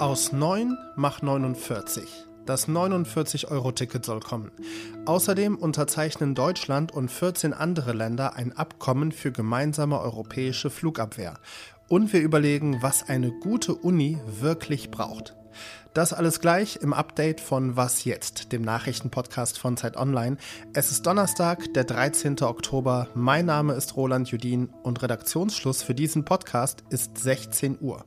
Aus 9 mach 49. Das 49-Euro-Ticket soll kommen. Außerdem unterzeichnen Deutschland und 14 andere Länder ein Abkommen für gemeinsame europäische Flugabwehr. Und wir überlegen, was eine gute Uni wirklich braucht. Das alles gleich im Update von Was jetzt, dem Nachrichtenpodcast von Zeit Online. Es ist Donnerstag, der 13. Oktober. Mein Name ist Roland Judin und Redaktionsschluss für diesen Podcast ist 16 Uhr.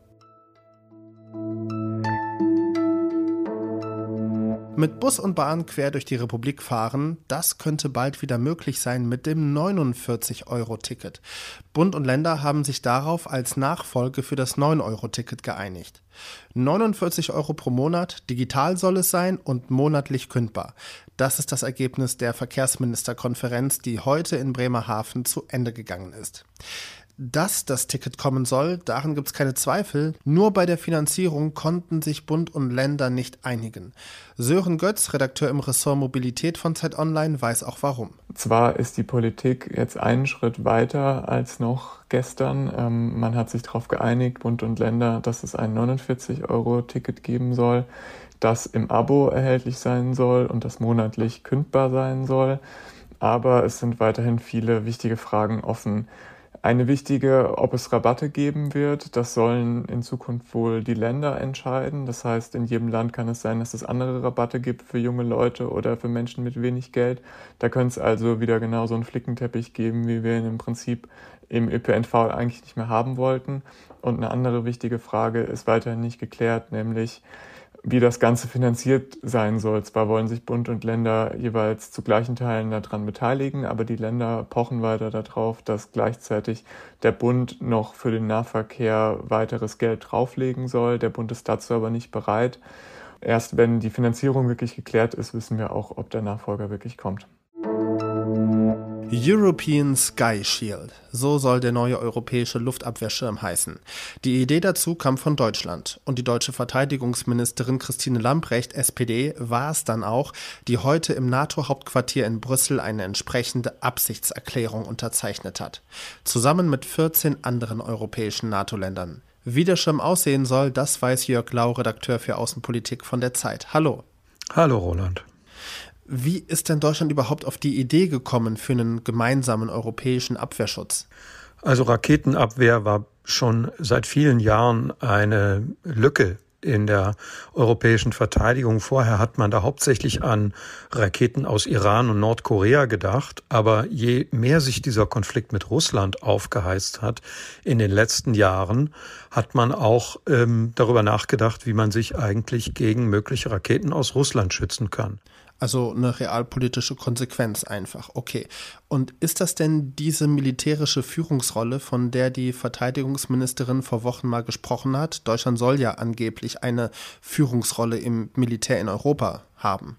Mit Bus und Bahn quer durch die Republik fahren, das könnte bald wieder möglich sein mit dem 49-Euro-Ticket. Bund und Länder haben sich darauf als Nachfolge für das 9-Euro-Ticket geeinigt. 49 Euro pro Monat, digital soll es sein und monatlich kündbar. Das ist das Ergebnis der Verkehrsministerkonferenz, die heute in Bremerhaven zu Ende gegangen ist. Dass das Ticket kommen soll, daran gibt es keine Zweifel. Nur bei der Finanzierung konnten sich Bund und Länder nicht einigen. Sören Götz, Redakteur im Ressort Mobilität von Zeit Online, weiß auch warum. Zwar ist die Politik jetzt einen Schritt weiter als noch gestern. Ähm, man hat sich darauf geeinigt, Bund und Länder, dass es ein 49-Euro-Ticket geben soll, das im Abo erhältlich sein soll und das monatlich kündbar sein soll. Aber es sind weiterhin viele wichtige Fragen offen. Eine wichtige, ob es Rabatte geben wird, das sollen in Zukunft wohl die Länder entscheiden. Das heißt, in jedem Land kann es sein, dass es andere Rabatte gibt für junge Leute oder für Menschen mit wenig Geld. Da könnte es also wieder genau so einen Flickenteppich geben, wie wir ihn im Prinzip im ÖPNV eigentlich nicht mehr haben wollten. Und eine andere wichtige Frage ist weiterhin nicht geklärt, nämlich wie das Ganze finanziert sein soll. Zwar wollen sich Bund und Länder jeweils zu gleichen Teilen daran beteiligen, aber die Länder pochen weiter darauf, dass gleichzeitig der Bund noch für den Nahverkehr weiteres Geld drauflegen soll. Der Bund ist dazu aber nicht bereit. Erst wenn die Finanzierung wirklich geklärt ist, wissen wir auch, ob der Nachfolger wirklich kommt. European Sky Shield, so soll der neue europäische Luftabwehrschirm heißen. Die Idee dazu kam von Deutschland und die deutsche Verteidigungsministerin Christine Lamprecht, SPD, war es dann auch, die heute im NATO-Hauptquartier in Brüssel eine entsprechende Absichtserklärung unterzeichnet hat. Zusammen mit 14 anderen europäischen NATO-Ländern. Wie der Schirm aussehen soll, das weiß Jörg Lau, Redakteur für Außenpolitik von der Zeit. Hallo. Hallo Roland. Wie ist denn Deutschland überhaupt auf die Idee gekommen für einen gemeinsamen europäischen Abwehrschutz? Also Raketenabwehr war schon seit vielen Jahren eine Lücke in der europäischen Verteidigung. Vorher hat man da hauptsächlich an Raketen aus Iran und Nordkorea gedacht. Aber je mehr sich dieser Konflikt mit Russland aufgeheizt hat in den letzten Jahren, hat man auch ähm, darüber nachgedacht, wie man sich eigentlich gegen mögliche Raketen aus Russland schützen kann. Also eine realpolitische Konsequenz einfach. Okay. Und ist das denn diese militärische Führungsrolle, von der die Verteidigungsministerin vor Wochen mal gesprochen hat? Deutschland soll ja angeblich eine Führungsrolle im Militär in Europa haben.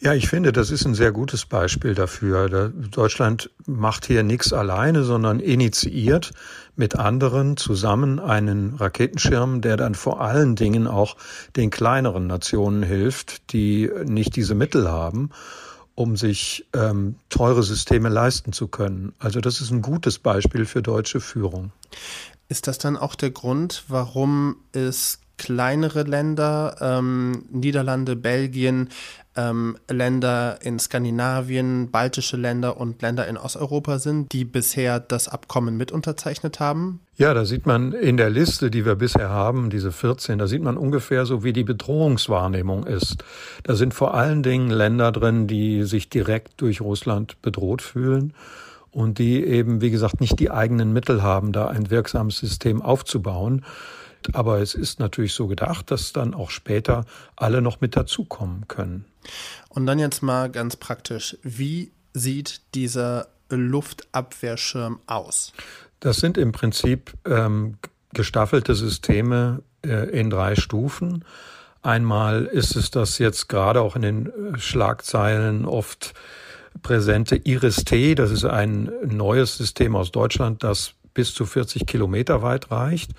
Ja, ich finde, das ist ein sehr gutes Beispiel dafür. Deutschland macht hier nichts alleine, sondern initiiert mit anderen zusammen einen Raketenschirm, der dann vor allen Dingen auch den kleineren Nationen hilft, die nicht diese Mittel haben, um sich ähm, teure Systeme leisten zu können. Also das ist ein gutes Beispiel für deutsche Führung. Ist das dann auch der Grund, warum es kleinere Länder, ähm, Niederlande, Belgien, ähm, Länder in Skandinavien, baltische Länder und Länder in Osteuropa sind, die bisher das Abkommen mit unterzeichnet haben? Ja, da sieht man in der Liste, die wir bisher haben, diese 14, da sieht man ungefähr so, wie die Bedrohungswahrnehmung ist. Da sind vor allen Dingen Länder drin, die sich direkt durch Russland bedroht fühlen und die eben, wie gesagt, nicht die eigenen Mittel haben, da ein wirksames System aufzubauen. Aber es ist natürlich so gedacht, dass dann auch später alle noch mit dazukommen können. Und dann jetzt mal ganz praktisch, wie sieht dieser Luftabwehrschirm aus? Das sind im Prinzip ähm, gestaffelte Systeme äh, in drei Stufen. Einmal ist es das jetzt gerade auch in den äh, Schlagzeilen oft präsente Iris-T. Das ist ein neues System aus Deutschland, das bis zu 40 Kilometer weit reicht.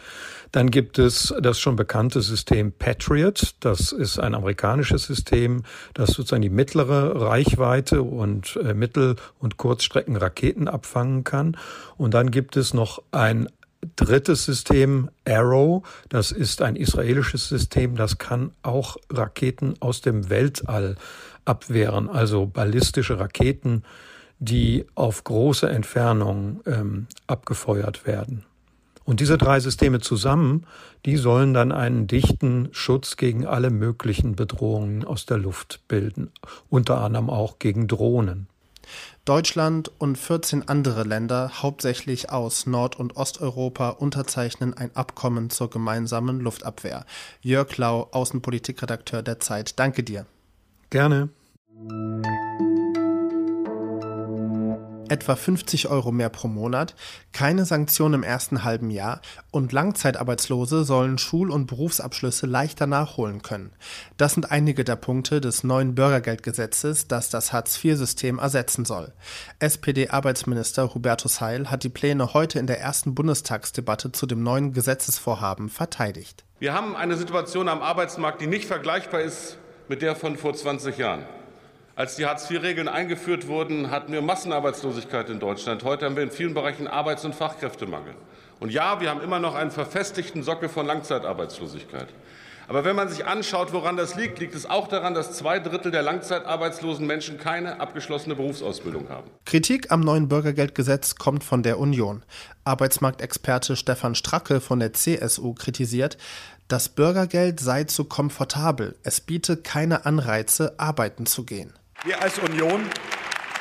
Dann gibt es das schon bekannte System Patriot. Das ist ein amerikanisches System, das sozusagen die mittlere Reichweite und äh, Mittel- und Kurzstreckenraketen abfangen kann. Und dann gibt es noch ein drittes System, Arrow. Das ist ein israelisches System, das kann auch Raketen aus dem Weltall abwehren, also ballistische Raketen, die auf große Entfernung ähm, abgefeuert werden. Und diese drei Systeme zusammen, die sollen dann einen dichten Schutz gegen alle möglichen Bedrohungen aus der Luft bilden, unter anderem auch gegen Drohnen. Deutschland und 14 andere Länder, hauptsächlich aus Nord- und Osteuropa, unterzeichnen ein Abkommen zur gemeinsamen Luftabwehr. Jörg Lau, Außenpolitikredakteur der Zeit, danke dir. Gerne. Etwa 50 Euro mehr pro Monat, keine Sanktionen im ersten halben Jahr und Langzeitarbeitslose sollen Schul- und Berufsabschlüsse leichter nachholen können. Das sind einige der Punkte des neuen Bürgergeldgesetzes, das das Hartz-IV-System ersetzen soll. SPD-Arbeitsminister Hubertus Heil hat die Pläne heute in der ersten Bundestagsdebatte zu dem neuen Gesetzesvorhaben verteidigt. Wir haben eine Situation am Arbeitsmarkt, die nicht vergleichbar ist mit der von vor 20 Jahren. Als die Hartz-IV-Regeln eingeführt wurden, hatten wir Massenarbeitslosigkeit in Deutschland. Heute haben wir in vielen Bereichen Arbeits- und Fachkräftemangel. Und ja, wir haben immer noch einen verfestigten Sockel von Langzeitarbeitslosigkeit. Aber wenn man sich anschaut, woran das liegt, liegt es auch daran, dass zwei Drittel der langzeitarbeitslosen Menschen keine abgeschlossene Berufsausbildung haben. Kritik am neuen Bürgergeldgesetz kommt von der Union. Arbeitsmarktexperte Stefan Stracke von der CSU kritisiert, das Bürgergeld sei zu komfortabel. Es biete keine Anreize, arbeiten zu gehen. Wir als Union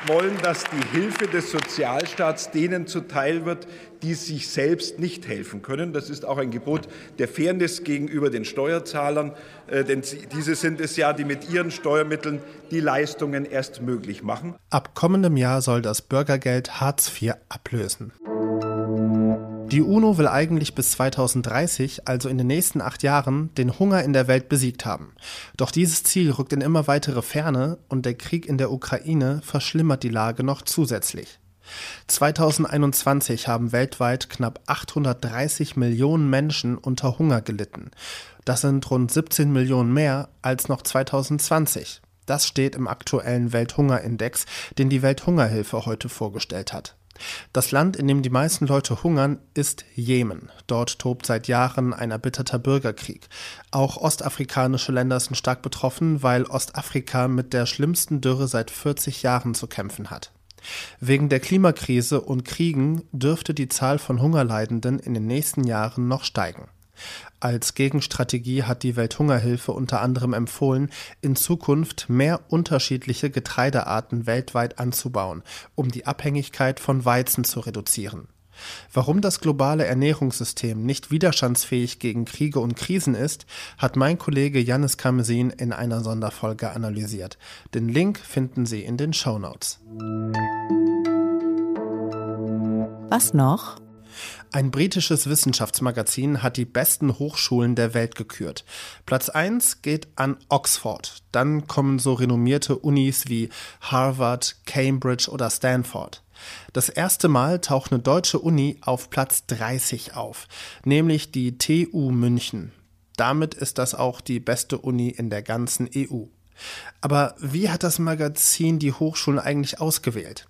wollen, dass die Hilfe des Sozialstaats denen zuteil wird, die sich selbst nicht helfen können. Das ist auch ein Gebot der Fairness gegenüber den Steuerzahlern, äh, denn diese sind es ja, die mit ihren Steuermitteln die Leistungen erst möglich machen. Ab kommendem Jahr soll das Bürgergeld Hartz IV ablösen. Die UNO will eigentlich bis 2030, also in den nächsten acht Jahren, den Hunger in der Welt besiegt haben. Doch dieses Ziel rückt in immer weitere Ferne und der Krieg in der Ukraine verschlimmert die Lage noch zusätzlich. 2021 haben weltweit knapp 830 Millionen Menschen unter Hunger gelitten. Das sind rund 17 Millionen mehr als noch 2020. Das steht im aktuellen Welthungerindex, den die Welthungerhilfe heute vorgestellt hat. Das Land, in dem die meisten Leute hungern, ist Jemen. Dort tobt seit Jahren ein erbitterter Bürgerkrieg. Auch ostafrikanische Länder sind stark betroffen, weil Ostafrika mit der schlimmsten Dürre seit 40 Jahren zu kämpfen hat. Wegen der Klimakrise und Kriegen dürfte die Zahl von Hungerleidenden in den nächsten Jahren noch steigen. Als Gegenstrategie hat die Welthungerhilfe unter anderem empfohlen, in Zukunft mehr unterschiedliche Getreidearten weltweit anzubauen, um die Abhängigkeit von Weizen zu reduzieren. Warum das globale Ernährungssystem nicht widerstandsfähig gegen Kriege und Krisen ist, hat mein Kollege Janis Kamesin in einer Sonderfolge analysiert. Den Link finden Sie in den Show Notes. Was noch? Ein britisches Wissenschaftsmagazin hat die besten Hochschulen der Welt gekürt. Platz 1 geht an Oxford. Dann kommen so renommierte Unis wie Harvard, Cambridge oder Stanford. Das erste Mal taucht eine deutsche Uni auf Platz 30 auf, nämlich die TU München. Damit ist das auch die beste Uni in der ganzen EU. Aber wie hat das Magazin die Hochschulen eigentlich ausgewählt?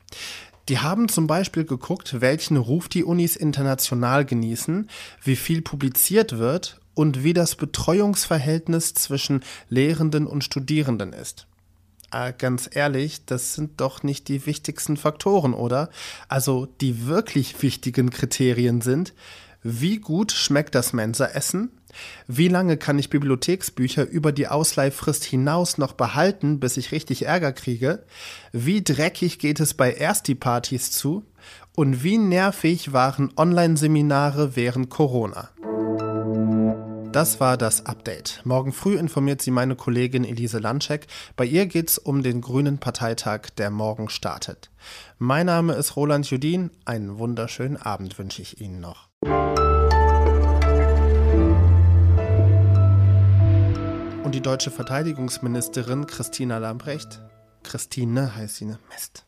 Die haben zum Beispiel geguckt, welchen Ruf die Unis international genießen, wie viel publiziert wird und wie das Betreuungsverhältnis zwischen Lehrenden und Studierenden ist. Äh, ganz ehrlich, das sind doch nicht die wichtigsten Faktoren, oder? Also die wirklich wichtigen Kriterien sind, wie gut schmeckt das Mensaessen? Wie lange kann ich Bibliotheksbücher über die Ausleihfrist hinaus noch behalten, bis ich richtig Ärger kriege? Wie dreckig geht es bei Ersti-Partys zu? Und wie nervig waren Online-Seminare während Corona? Das war das Update. Morgen früh informiert Sie meine Kollegin Elise Landschek. Bei ihr geht es um den Grünen Parteitag, der morgen startet. Mein Name ist Roland Judin. Einen wunderschönen Abend wünsche ich Ihnen noch. Und die deutsche Verteidigungsministerin Christina Lambrecht, Christine heißt sie, ne? Mist.